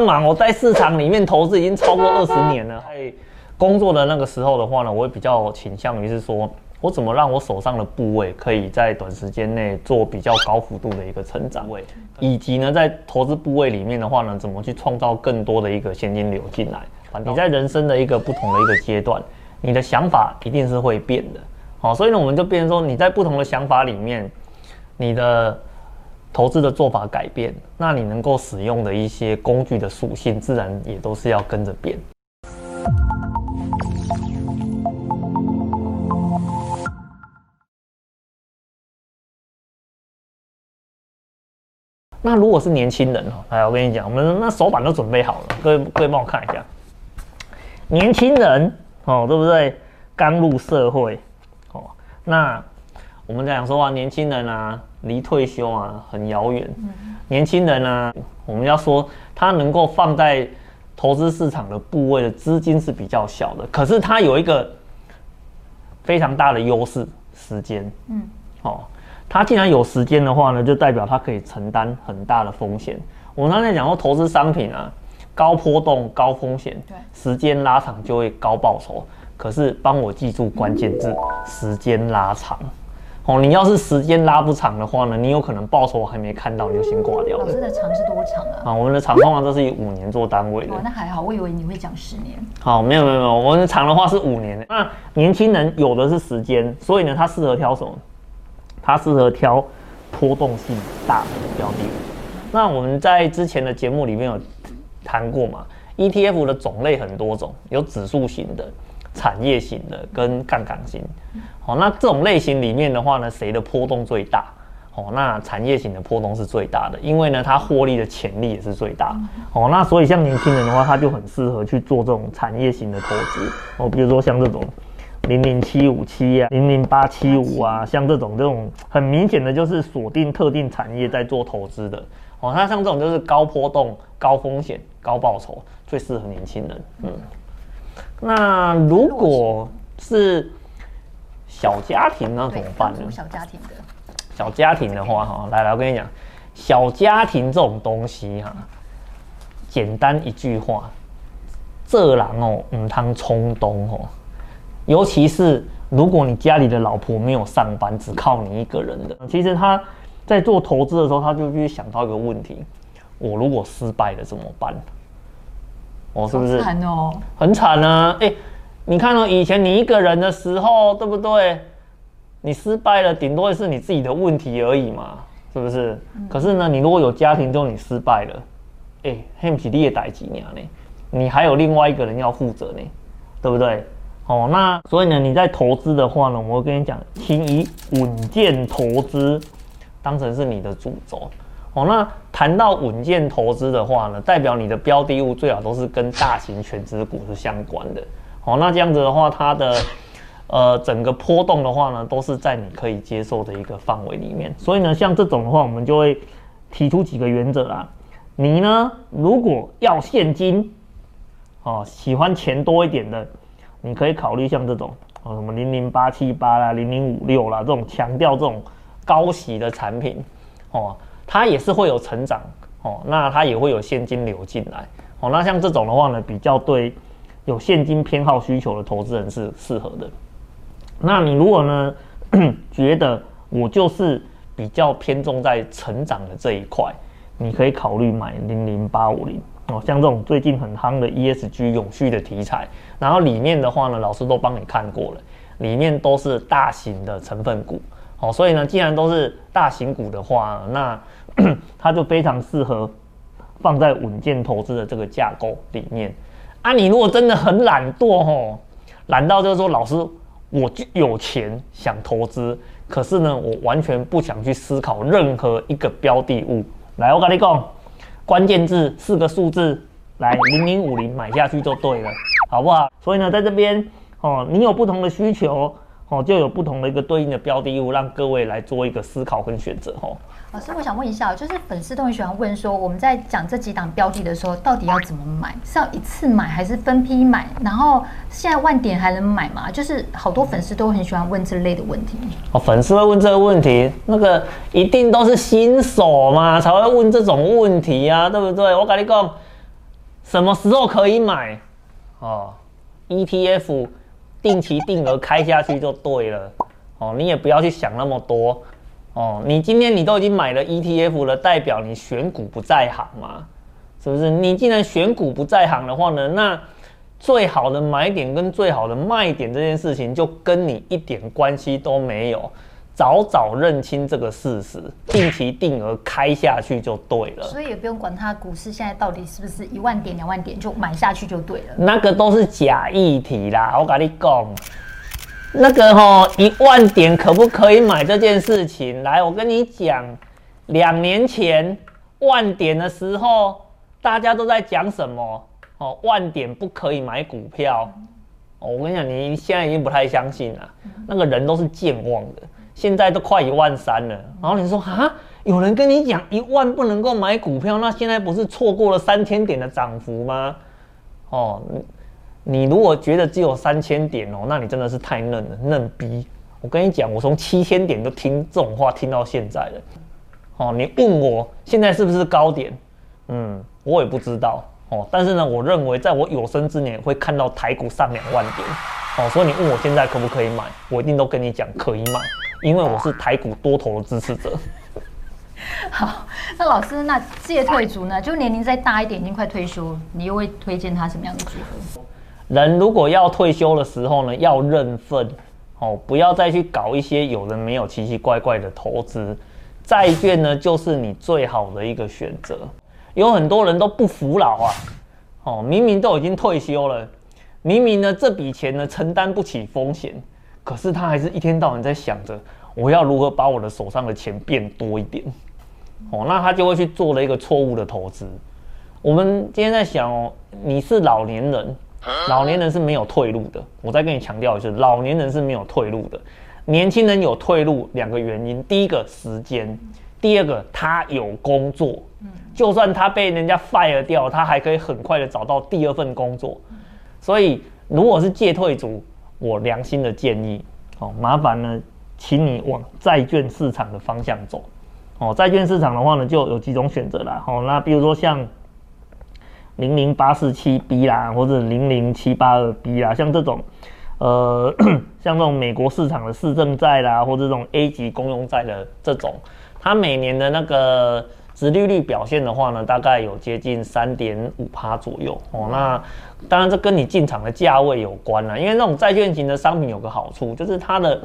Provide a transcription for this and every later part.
忙，我在市场里面投资已经超过二十年了。在工作的那个时候的话呢，我会比较倾向于是说，我怎么让我手上的部位可以在短时间内做比较高幅度的一个成长位，以及呢，在投资部位里面的话呢，怎么去创造更多的一个现金流进来。你在人生的一个不同的一个阶段，你的想法一定是会变的。好，所以呢，我们就变成说，你在不同的想法里面，你的投资的做法改变，那你能够使用的一些工具的属性，自然也都是要跟着变。那如果是年轻人哈，来，我跟你讲，我们那手板都准备好了，各位各位帮我看一下，年轻人哦，对不对？刚入社会哦，那我们讲说啊，年轻人啊，离退休啊很遥远。年轻人啊，我们要说他能够放在投资市场的部位的资金是比较小的，可是他有一个非常大的优势，时间。嗯，哦。他既然有时间的话呢，就代表他可以承担很大的风险。我们刚才讲说，投资商品啊，高波动、高风险，对，时间拉长就会高报酬。可是帮我记住关键字：时间拉长。哦，你要是时间拉不长的话呢，你有可能报酬还没看到，你就先挂掉了。老师的长是多长啊？啊，我们的长通常都是以五年做单位的。哦，那还好，我以为你会讲十年。好，没有没有没有，我们的长的话是五年。那年轻人有的是时间，所以呢，他适合挑什么？他适合挑波动性大的标的。那我们在之前的节目里面有谈过嘛？ETF 的种类很多种，有指数型的、产业型的跟杠杆型。好，那这种类型里面的话呢，谁的波动最大？哦，那产业型的波动是最大的，因为呢，它获利的潜力也是最大。哦，那所以像年轻人的话，他就很适合去做这种产业型的投资。哦，比如说像这种。零零七五七啊，零零八七五啊，像这种这种很明显的就是锁定特定产业在做投资的哦。那像这种就是高波动、高风险、高报酬，最适合年轻人。嗯，那如果是小家庭那怎么办呢？小家庭的，小家庭的话哈，来来，我跟你讲，小家庭这种东西哈，简单一句话，这人哦，唔通冲动哦。尤其是如果你家里的老婆没有上班，只靠你一个人的，其实他在做投资的时候，他就去想到一个问题：我如果失败了怎么办？哦，是不是？很惨哦，很惨啊！哎，你看到以前你一个人的时候，对不对？你失败了，顶多是你自己的问题而已嘛，是不是？可是呢，你如果有家庭，就你失败了，哎，很不是你的代志呢，你还有另外一个人要负责呢，对不对？哦，那所以呢，你在投资的话呢，我跟你讲，请以稳健投资当成是你的主轴。哦，那谈到稳健投资的话呢，代表你的标的物最好都是跟大型全值股是相关的。哦，那这样子的话，它的呃整个波动的话呢，都是在你可以接受的一个范围里面。所以呢，像这种的话，我们就会提出几个原则啦。你呢，如果要现金，哦，喜欢钱多一点的。你可以考虑像这种哦，什么零零八七八啦、零零五六啦，这种强调这种高息的产品哦，它也是会有成长哦，那它也会有现金流进来哦。那像这种的话呢，比较对有现金偏好需求的投资人是适合的。那你如果呢 觉得我就是比较偏重在成长的这一块，你可以考虑买零零八五零。哦，像这种最近很夯的 ESG 永续的题材，然后里面的话呢，老师都帮你看过了，里面都是大型的成分股，哦，所以呢，既然都是大型股的话，那 它就非常适合放在稳健投资的这个架构里面。啊，你如果真的很懒惰吼，懒到就是说，老师我就有钱想投资，可是呢，我完全不想去思考任何一个标的物。来，我跟你讲。关键字四个数字，来零零五零买下去就对了，好不好？所以呢，在这边哦，你有不同的需求哦，就有不同的一个对应的标的物，让各位来做一个思考跟选择哦。老师，我想问一下，就是粉丝都很喜欢问说，我们在讲这几档标的的时候，到底要怎么买？是要一次买还是分批买？然后现在万点还能买吗？就是好多粉丝都很喜欢问这类的问题。哦，粉丝会问这个问题，那个一定都是新手嘛，才会问这种问题啊，对不对？我跟你讲，什么时候可以买？哦，ETF 定期定额开下去就对了。哦，你也不要去想那么多。哦，你今天你都已经买了 ETF 了，代表你选股不在行嘛？是不是？你既然选股不在行的话呢，那最好的买点跟最好的卖点这件事情就跟你一点关系都没有。早早认清这个事实，定期定额开下去就对了。所以也不用管它股市现在到底是不是一万点、两万点，就买下去就对了。那个都是假议题啦，我跟你讲，那个吼一万点可不可以买这件事情，来，我跟你讲，两年前万点的时候，大家都在讲什么？哦，万点不可以买股票。哦，我跟你讲，你现在已经不太相信了，那个人都是健忘的。现在都快一万三了，然后你说啊，有人跟你讲一万不能够买股票，那现在不是错过了三千点的涨幅吗？哦，你如果觉得只有三千点哦，那你真的是太嫩了，嫩逼！我跟你讲，我从七千点都听这种话听到现在了。哦，你问我现在是不是高点？嗯，我也不知道。哦，但是呢，我认为在我有生之年会看到台股上两万点。哦，所以你问我现在可不可以买，我一定都跟你讲可以买。因为我是台股多头的支持者。好，那老师，那借退族呢？就年龄再大一点，已经快退休，你又会推荐他什么样的组合？人如果要退休的时候呢，要认份哦，不要再去搞一些有人没有奇奇怪怪的投资。债券呢，就是你最好的一个选择。有很多人都不服老啊，哦，明明都已经退休了，明明呢这笔钱呢承担不起风险。可是他还是一天到晚在想着，我要如何把我的手上的钱变多一点，哦，那他就会去做了一个错误的投资。我们今天在想哦，你是老年人，老年人是没有退路的。我再跟你强调一次，老年人是没有退路的。年轻人有退路，两个原因：第一个时间，第二个他有工作。就算他被人家 fire 掉，他还可以很快的找到第二份工作。所以，如果是借退族。我良心的建议，哦，麻烦呢，请你往债券市场的方向走，哦，债券市场的话呢，就有几种选择啦，哦，那比如说像零零八四七 B 啦，或者零零七八二 B 啦，像这种，呃，像这种美国市场的市政债啦，或者这种 A 级公用债的这种，它每年的那个。殖利率表现的话呢，大概有接近三点五趴左右哦。那当然这跟你进场的价位有关了，因为那种债券型的商品有个好处，就是它的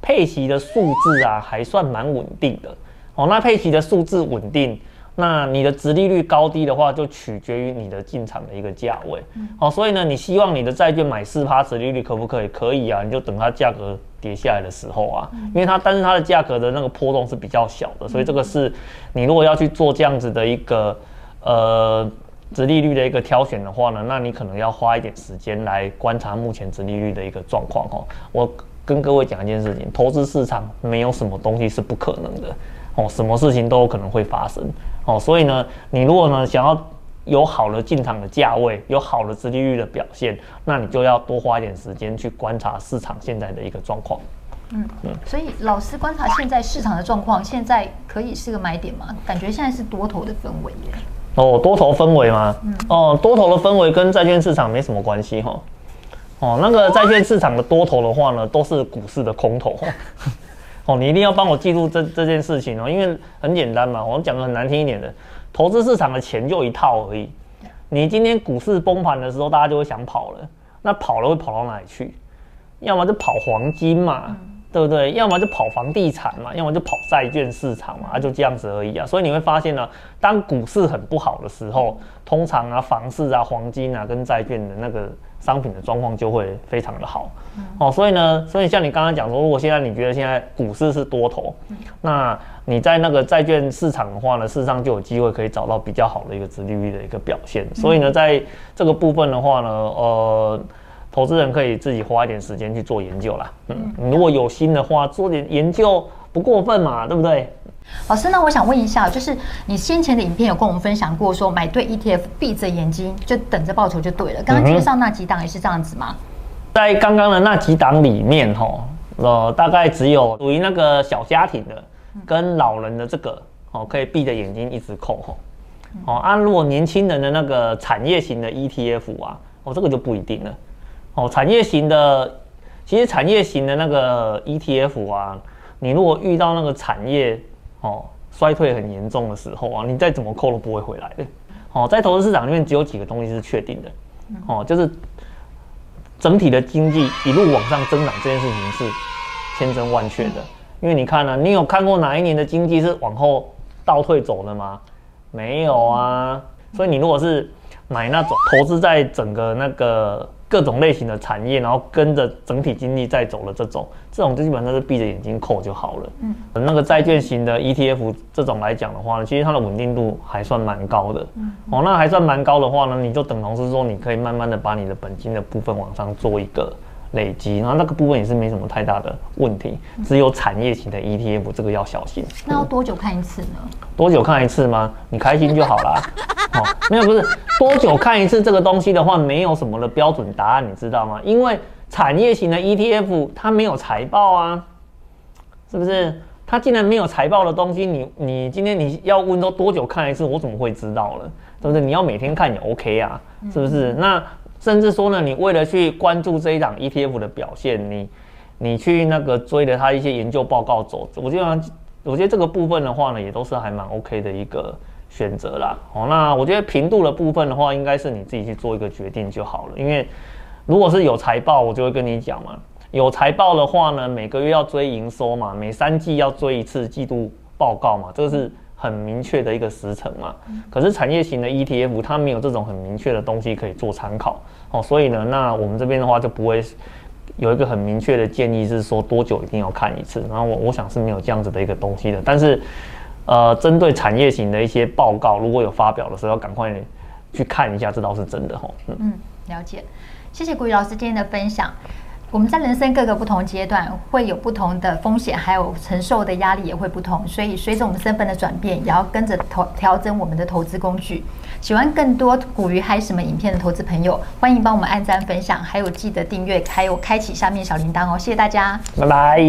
配息的数字啊还算蛮稳定的哦。那配息的数字稳定。那你的殖利率高低的话，就取决于你的进场的一个价位。哦，所以呢，你希望你的债券买四趴殖利率可不可以？可以啊，你就等它价格跌下来的时候啊，因为它但是它的价格的那个波动是比较小的，所以这个是你如果要去做这样子的一个呃殖利率的一个挑选的话呢，那你可能要花一点时间来观察目前殖利率的一个状况哦。我跟各位讲一件事情，投资市场没有什么东西是不可能的哦，什么事情都有可能会发生。哦，所以呢，你如果呢想要有好的进场的价位，有好的殖利率的表现，那你就要多花一点时间去观察市场现在的一个状况。嗯嗯，所以老师观察现在市场的状况，现在可以是个买点吗？感觉现在是多头的氛围耶。哦，多头氛围吗？嗯。哦，多头的氛围跟债券市场没什么关系哈。哦，那个债券市场的多头的话呢，都是股市的空头。哦，你一定要帮我记住这这件事情哦，因为很简单嘛，我讲的很难听一点的，投资市场的钱就一套而已。你今天股市崩盘的时候，大家就会想跑了，那跑了会跑到哪里去？要么就跑黄金嘛，对不对？要么就跑房地产嘛，要么就跑债券市场嘛，啊，就这样子而已啊。所以你会发现呢，当股市很不好的时候，通常啊，房市啊、黄金啊跟债券的那个。商品的状况就会非常的好，哦，所以呢，所以像你刚刚讲说，如果现在你觉得现在股市是多头，那你在那个债券市场的话呢，事实上就有机会可以找到比较好的一个殖利率的一个表现。所以呢，在这个部分的话呢，呃，投资人可以自己花一点时间去做研究啦。嗯，如果有心的话，做点研究不过分嘛，对不对？老师，那我想问一下，就是你先前的影片有跟我们分享过，说买对 ETF，闭着眼睛就等着报酬就对了。刚刚介绍那几档也是这样子吗？在刚刚的那几档里面，哈，呃，大概只有属于那个小家庭的跟老人的这个，哦，可以闭着眼睛一直扣，吼。哦，啊，如果年轻人的那个产业型的 ETF 啊，哦，这个就不一定了。哦，产业型的，其实产业型的那个 ETF 啊，你如果遇到那个产业哦衰退很严重的时候啊，你再怎么扣都不会回来的。哦，在投资市场里面只有几个东西是确定的，哦，就是整体的经济一路往上增长这件事情是千真万确的。因为你看呢、啊，你有看过哪一年的经济是往后倒退走的吗？没有啊。所以你如果是买那种投资在整个那个。各种类型的产业，然后跟着整体经济在走的这种，这种就基本上是闭着眼睛扣就好了。嗯，那个债券型的 ETF 这种来讲的话呢，其实它的稳定度还算蛮高的。嗯，哦，那还算蛮高的话呢，你就等同是说，你可以慢慢的把你的本金的部分往上做一个累积，然后那个部分也是没什么太大的问题。只有产业型的 ETF 这个要小心。那要多久看一次呢？多久看一次吗？你开心就好啦。哦，没有，不是多久看一次这个东西的话，没有什么的标准答案，你知道吗？因为产业型的 ETF 它没有财报啊，是不是？它既然没有财报的东西，你你今天你要问说多久看一次，我怎么会知道呢？是不是？你要每天看也 OK 啊，是不是？那甚至说呢，你为了去关注这一档 ETF 的表现，你你去那个追着它一些研究报告走，我基本上我觉得这个部分的话呢，也都是还蛮 OK 的一个。选择啦，哦，那我觉得频度的部分的话，应该是你自己去做一个决定就好了。因为如果是有财报，我就会跟你讲嘛，有财报的话呢，每个月要追营收嘛，每三季要追一次季度报告嘛，这个是很明确的一个时程嘛。可是产业型的 ETF 它没有这种很明确的东西可以做参考哦，所以呢，那我们这边的话就不会有一个很明确的建议是说多久一定要看一次。然后我我想是没有这样子的一个东西的，但是。呃，针对产业型的一些报告，如果有发表的时候，要赶快去看一下，这倒是真的吼。嗯，嗯，了解，谢谢股鱼老师今天的分享。我们在人生各个不同阶段，会有不同的风险，还有承受的压力也会不同，所以随着我们身份的转变，也要跟着投调整我们的投资工具。喜欢更多古鱼嗨什么影片的投资朋友，欢迎帮我们按赞分享，还有记得订阅，还有开启下面小铃铛哦。谢谢大家，拜拜。